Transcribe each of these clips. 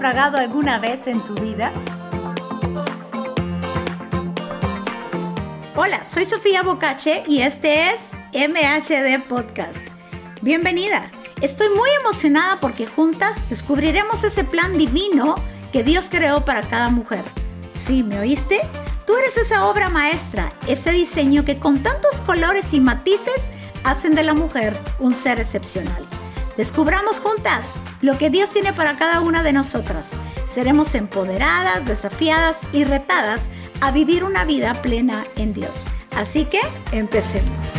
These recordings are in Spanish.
naufragado alguna vez en tu vida? Hola, soy Sofía Bocache y este es MHD Podcast. Bienvenida. Estoy muy emocionada porque juntas descubriremos ese plan divino que Dios creó para cada mujer. ¿Sí, me oíste? Tú eres esa obra maestra, ese diseño que con tantos colores y matices hacen de la mujer un ser excepcional. Descubramos juntas lo que Dios tiene para cada una de nosotras. Seremos empoderadas, desafiadas y retadas a vivir una vida plena en Dios. Así que empecemos.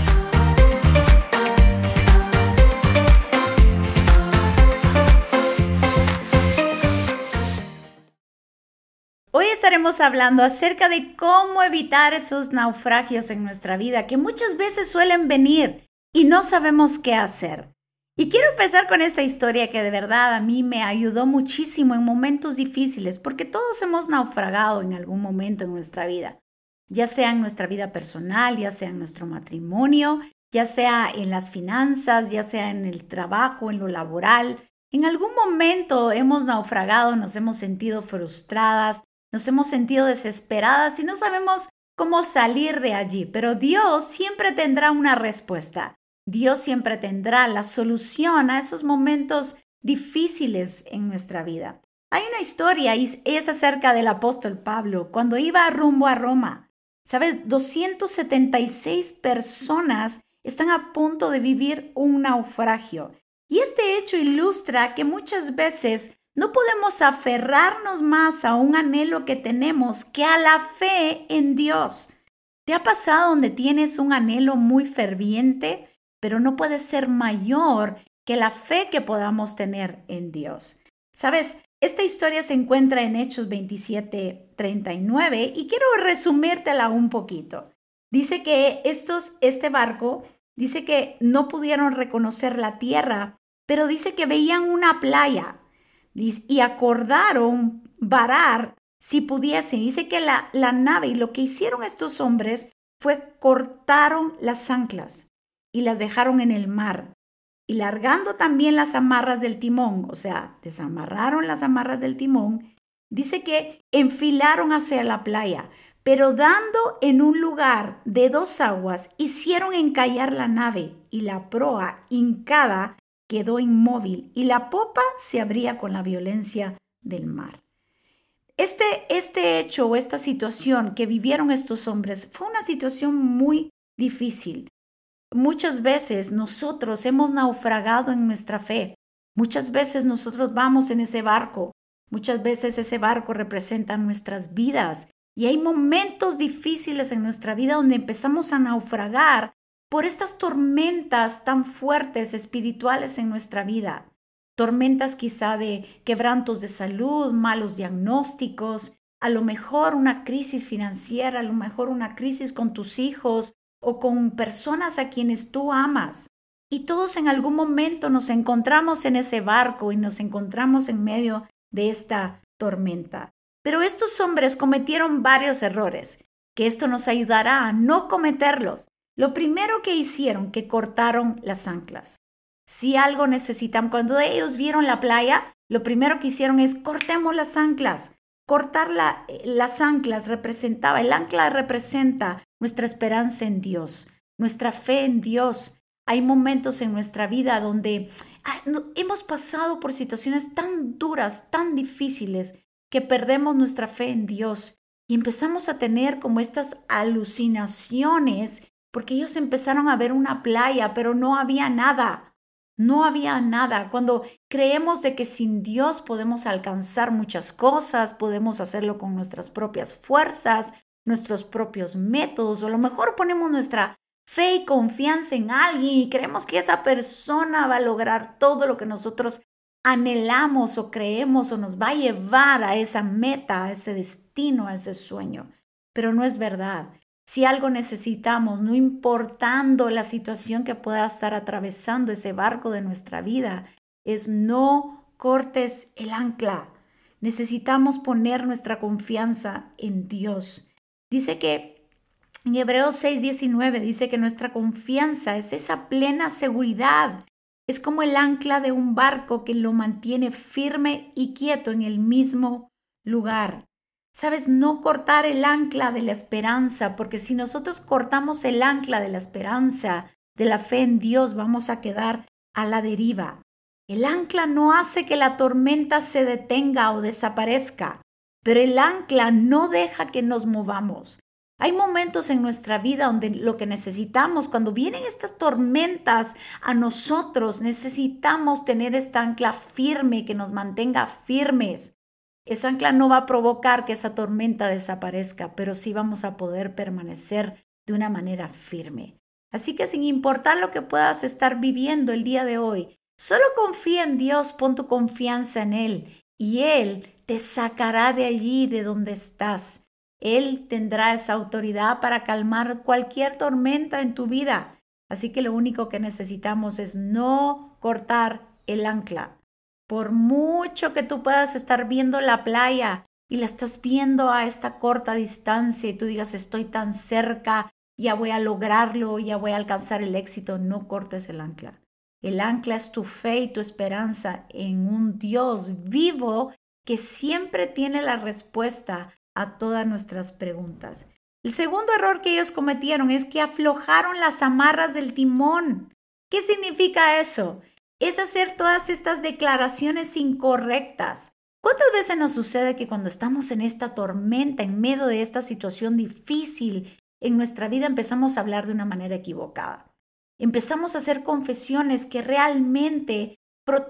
Hoy estaremos hablando acerca de cómo evitar esos naufragios en nuestra vida que muchas veces suelen venir y no sabemos qué hacer. Y quiero empezar con esta historia que de verdad a mí me ayudó muchísimo en momentos difíciles, porque todos hemos naufragado en algún momento en nuestra vida, ya sea en nuestra vida personal, ya sea en nuestro matrimonio, ya sea en las finanzas, ya sea en el trabajo, en lo laboral. En algún momento hemos naufragado, nos hemos sentido frustradas, nos hemos sentido desesperadas y no sabemos cómo salir de allí, pero Dios siempre tendrá una respuesta. Dios siempre tendrá la solución a esos momentos difíciles en nuestra vida. Hay una historia y es acerca del apóstol Pablo cuando iba rumbo a Roma. ¿Sabes? 276 personas están a punto de vivir un naufragio. Y este hecho ilustra que muchas veces no podemos aferrarnos más a un anhelo que tenemos que a la fe en Dios. ¿Te ha pasado donde tienes un anhelo muy ferviente, pero no puede ser mayor que la fe que podamos tener en Dios. Sabes, esta historia se encuentra en Hechos 27, 39 y quiero resumírtela un poquito. Dice que estos, este barco, dice que no pudieron reconocer la tierra, pero dice que veían una playa y acordaron varar si pudiesen. Dice que la, la nave y lo que hicieron estos hombres fue cortaron las anclas y las dejaron en el mar. Y largando también las amarras del timón, o sea, desamarraron las amarras del timón, dice que enfilaron hacia la playa, pero dando en un lugar de dos aguas, hicieron encallar la nave y la proa hincada quedó inmóvil y la popa se abría con la violencia del mar. Este, este hecho o esta situación que vivieron estos hombres fue una situación muy difícil. Muchas veces nosotros hemos naufragado en nuestra fe. Muchas veces nosotros vamos en ese barco. Muchas veces ese barco representa nuestras vidas. Y hay momentos difíciles en nuestra vida donde empezamos a naufragar por estas tormentas tan fuertes espirituales en nuestra vida. Tormentas quizá de quebrantos de salud, malos diagnósticos, a lo mejor una crisis financiera, a lo mejor una crisis con tus hijos, o con personas a quienes tú amas. Y todos en algún momento nos encontramos en ese barco y nos encontramos en medio de esta tormenta. Pero estos hombres cometieron varios errores, que esto nos ayudará a no cometerlos. Lo primero que hicieron, que cortaron las anclas. Si algo necesitan, cuando ellos vieron la playa, lo primero que hicieron es cortemos las anclas. Cortar las anclas representaba, el ancla representa nuestra esperanza en Dios, nuestra fe en Dios. Hay momentos en nuestra vida donde ah, hemos pasado por situaciones tan duras, tan difíciles, que perdemos nuestra fe en Dios y empezamos a tener como estas alucinaciones, porque ellos empezaron a ver una playa, pero no había nada. No había nada. Cuando creemos de que sin Dios podemos alcanzar muchas cosas, podemos hacerlo con nuestras propias fuerzas, nuestros propios métodos o a lo mejor ponemos nuestra fe y confianza en alguien y creemos que esa persona va a lograr todo lo que nosotros anhelamos o creemos o nos va a llevar a esa meta, a ese destino, a ese sueño. Pero no es verdad. Si algo necesitamos, no importando la situación que pueda estar atravesando ese barco de nuestra vida, es no cortes el ancla. Necesitamos poner nuestra confianza en Dios. Dice que en Hebreos 6:19 dice que nuestra confianza es esa plena seguridad, es como el ancla de un barco que lo mantiene firme y quieto en el mismo lugar. Sabes, no cortar el ancla de la esperanza, porque si nosotros cortamos el ancla de la esperanza, de la fe en Dios, vamos a quedar a la deriva. El ancla no hace que la tormenta se detenga o desaparezca, pero el ancla no deja que nos movamos. Hay momentos en nuestra vida donde lo que necesitamos, cuando vienen estas tormentas a nosotros, necesitamos tener esta ancla firme que nos mantenga firmes. Esa ancla no va a provocar que esa tormenta desaparezca, pero sí vamos a poder permanecer de una manera firme. Así que sin importar lo que puedas estar viviendo el día de hoy, solo confía en Dios, pon tu confianza en Él y Él te sacará de allí, de donde estás. Él tendrá esa autoridad para calmar cualquier tormenta en tu vida. Así que lo único que necesitamos es no cortar el ancla. Por mucho que tú puedas estar viendo la playa y la estás viendo a esta corta distancia y tú digas estoy tan cerca, ya voy a lograrlo, ya voy a alcanzar el éxito, no cortes el ancla. El ancla es tu fe y tu esperanza en un Dios vivo que siempre tiene la respuesta a todas nuestras preguntas. El segundo error que ellos cometieron es que aflojaron las amarras del timón. ¿Qué significa eso? Es hacer todas estas declaraciones incorrectas. ¿Cuántas veces nos sucede que cuando estamos en esta tormenta, en medio de esta situación difícil en nuestra vida, empezamos a hablar de una manera equivocada? Empezamos a hacer confesiones que realmente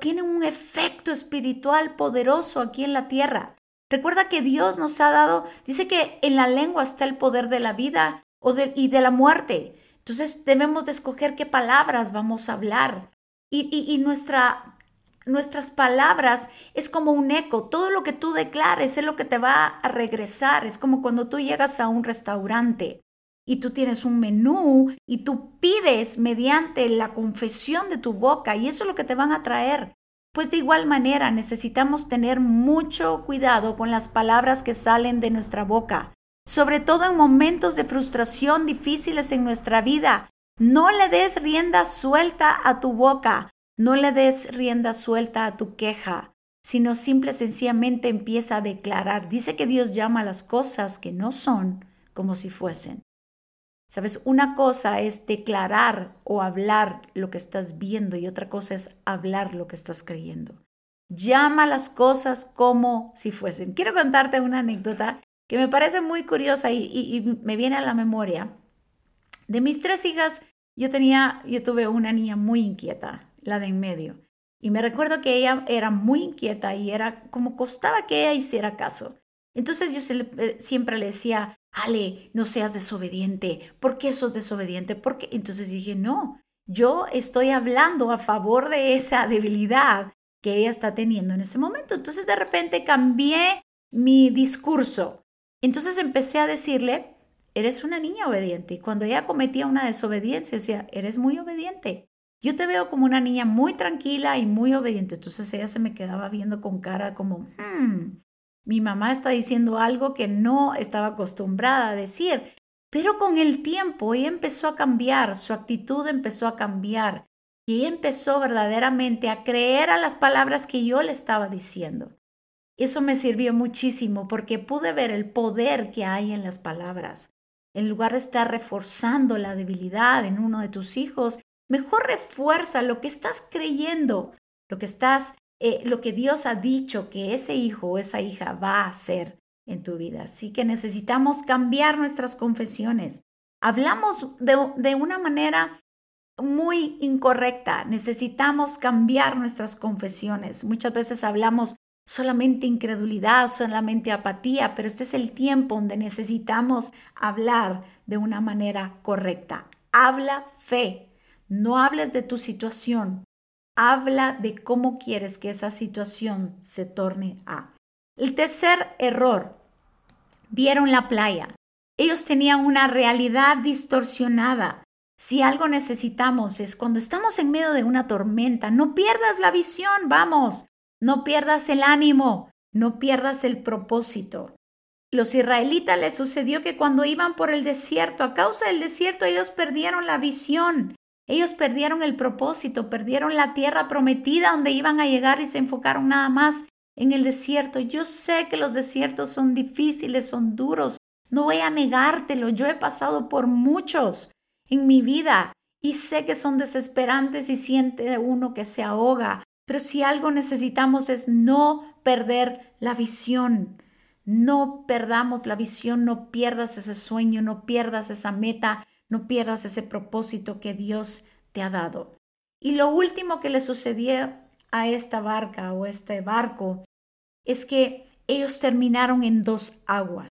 tienen un efecto espiritual poderoso aquí en la tierra. Recuerda que Dios nos ha dado, dice que en la lengua está el poder de la vida y de la muerte. Entonces debemos de escoger qué palabras vamos a hablar. Y, y, nuestra, nuestras palabras es como un eco. Todo lo que tú declares es lo que te va a regresar. Es como cuando tú llegas a un restaurante y tú tienes un menú y tú pides mediante la confesión de tu boca y eso es lo que te van a traer. Pues de igual manera necesitamos tener mucho cuidado con las palabras que salen de nuestra boca, sobre todo en momentos de frustración difíciles en nuestra vida. No le des rienda suelta a tu boca, no le des rienda suelta a tu queja, sino simple y sencillamente empieza a declarar. Dice que Dios llama a las cosas que no son como si fuesen. Sabes, una cosa es declarar o hablar lo que estás viendo y otra cosa es hablar lo que estás creyendo. Llama las cosas como si fuesen. Quiero contarte una anécdota que me parece muy curiosa y, me viene a la memoria. De mis tres hijas, yo tenía, yo tuve una niña muy inquieta, la de en medio. Y me recuerdo que ella era muy inquieta y era como costaba que ella hiciera caso. Entonces yo eh, siempre le decía, Ale, no seas desobediente. ¿Por qué sos desobediente? Porque entonces dije, no, yo estoy hablando a favor de esa debilidad que ella está teniendo en ese momento. Entonces de repente cambié mi discurso. Entonces empecé a decirle, eres una niña obediente. Y cuando ella cometía una desobediencia, decía, eres muy obediente. Yo te veo como una niña muy tranquila y muy obediente. Entonces ella se me quedaba viendo con cara como, hmm, mi mamá está diciendo algo que no estaba acostumbrada a decir, pero con el tiempo ella empezó a cambiar, su actitud empezó a cambiar y ella empezó verdaderamente a creer a las palabras que yo le estaba diciendo. Eso me sirvió muchísimo porque pude ver el poder que hay en las palabras. En lugar de estar reforzando la debilidad en uno de tus hijos, mejor refuerza lo que estás creyendo, lo que estás eh, lo que Dios ha dicho que ese hijo o esa hija va a hacer en tu vida. Así que necesitamos cambiar nuestras confesiones. Hablamos de, de una manera muy incorrecta. Necesitamos cambiar nuestras confesiones. Muchas veces hablamos solamente incredulidad, solamente apatía, pero este es el tiempo donde necesitamos hablar de una manera correcta. Habla fe. No hables de tu situación, habla de cómo quieres que esa situación se torne a. El tercer error, vieron la playa. Ellos tenían una realidad distorsionada. Si algo necesitamos es cuando estamos en medio de una tormenta, no pierdas la visión, vamos, no pierdas el ánimo, no pierdas el propósito. Los israelitas les sucedió que cuando iban por el desierto, a causa del desierto, ellos perdieron la visión. Ellos perdieron el propósito, perdieron la tierra prometida donde iban a llegar y se enfocaron nada más en el desierto. Yo sé que los desiertos son difíciles, son duros. No voy a negártelo. Yo he pasado por muchos en mi vida y sé que son desesperantes y siente uno que se ahoga. Pero si algo necesitamos es no perder la visión. No perdamos la visión, no pierdas ese sueño, no pierdas esa meta, no pierdas ese propósito que Dios te ha dado. Y lo último que le sucedió a esta barca o este barco es que ellos terminaron en dos aguas.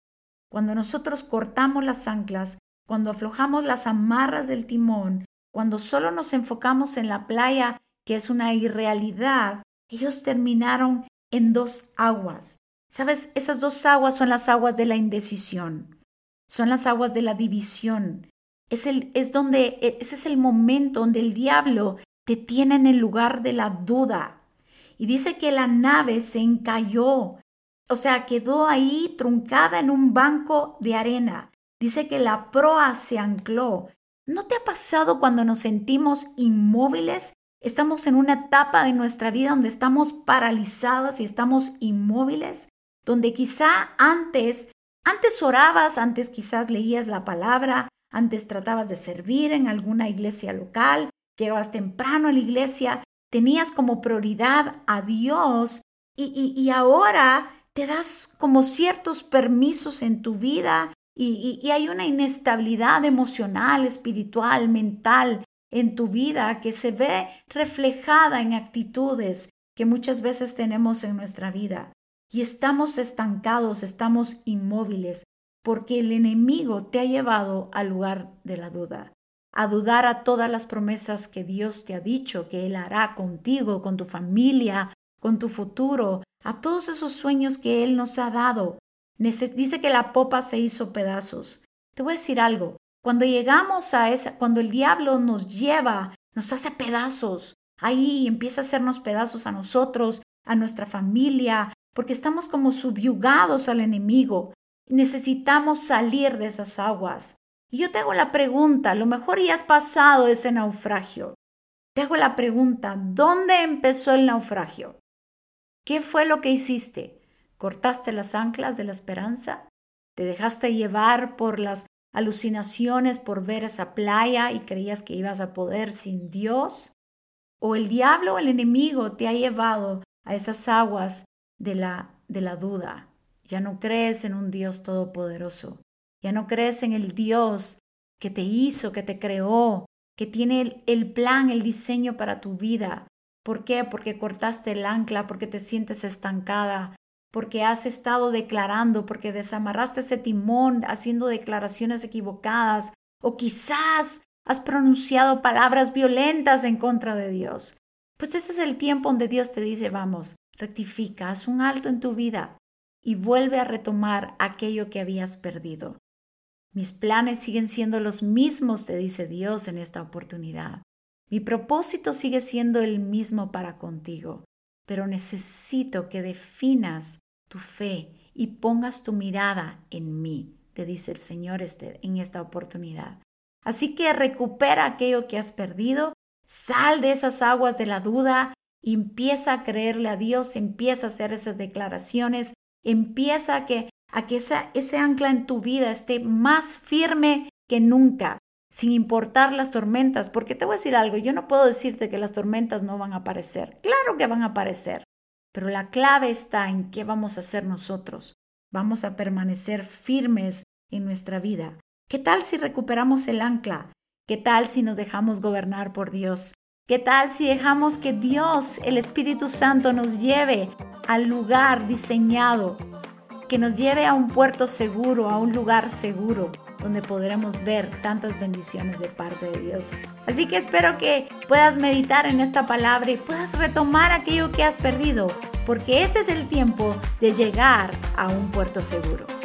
Cuando nosotros cortamos las anclas, cuando aflojamos las amarras del timón, cuando solo nos enfocamos en la playa, que es una irrealidad, ellos terminaron en dos aguas. ¿Sabes? Esas dos aguas son las aguas de la indecisión, son las aguas de la división. Es, el, es donde, e, ese es el momento donde el diablo te tiene en el lugar de la duda. Y dice que la nave se encalló, o sea, quedó ahí truncada en un banco de arena. Dice que la proa se ancló. ¿No te ha pasado cuando nos sentimos inmóviles? Estamos en una etapa de nuestra vida donde estamos paralizados y estamos inmóviles, donde quizá antes, antes orabas, antes quizás leías la palabra, antes tratabas de servir en alguna iglesia local, llegabas temprano a la iglesia, tenías como prioridad a Dios y, y, ahora te das como ciertos permisos en tu vida y, y, hay una inestabilidad emocional, espiritual, mental en tu vida que se ve reflejada en actitudes que muchas veces tenemos en nuestra vida. Y estamos estancados, estamos inmóviles, porque el enemigo te ha llevado al lugar de la duda a dudar a todas las promesas que Dios te ha dicho que Él hará contigo, con tu familia, con tu futuro, a todos esos sueños que Él nos ha dado. Dice que la popa se hizo pedazos. Te voy a decir algo, cuando llegamos a esa, cuando el diablo nos lleva, nos hace pedazos, ahí empieza a hacernos pedazos a nosotros, a nuestra familia, porque estamos como subyugados al enemigo. Necesitamos salir de esas aguas. Y yo te hago la pregunta, lo mejor ya has pasado ese naufragio. Te hago la pregunta, ¿dónde empezó el naufragio? ¿Qué fue lo que hiciste? ¿Cortaste las anclas de la esperanza? ¿Te dejaste llevar por las alucinaciones por ver esa playa y creías que ibas a poder sin Dios? ¿O el diablo o el enemigo te ha llevado a esas aguas de la, de la duda? Ya no crees en un Dios todopoderoso. Ya no crees en el Dios que te hizo, que te creó, que tiene el, plan, el diseño para tu vida. ¿Por qué? Porque cortaste el ancla, porque te sientes estancada, porque has estado declarando, porque desamarraste ese timón haciendo declaraciones equivocadas, o quizás has pronunciado palabras violentas en contra de Dios. Pues ese es el tiempo donde Dios te dice, vamos, rectifica, haz un alto en tu vida y vuelve a retomar aquello que habías perdido. Mis planes siguen siendo los mismos, te dice Dios en esta oportunidad. Mi propósito sigue siendo el mismo para contigo, pero necesito que definas tu fe y pongas tu mirada en mí, te dice el Señor este, en esta oportunidad. Así que recupera aquello que has perdido, sal de esas aguas de la duda, empieza a creerle a Dios, empieza a hacer esas declaraciones, empieza a que a que ese ancla en tu vida esté más firme que nunca, sin importar las tormentas, porque te voy a decir algo, yo no puedo decirte que las tormentas no van a aparecer, claro que van a aparecer, pero la clave está en qué vamos a hacer nosotros. Vamos a permanecer firmes en nuestra vida. ¿Qué tal si recuperamos el ancla? ¿Qué tal si nos dejamos gobernar por Dios? ¿Qué tal si dejamos que Dios, el Espíritu Santo, nos lleve al lugar diseñado que nos lleve a un puerto seguro, a un lugar seguro, donde podremos ver tantas bendiciones de parte de Dios. Así que espero que puedas meditar en esta palabra y puedas retomar aquello que has perdido, porque este es el tiempo de llegar a un puerto seguro.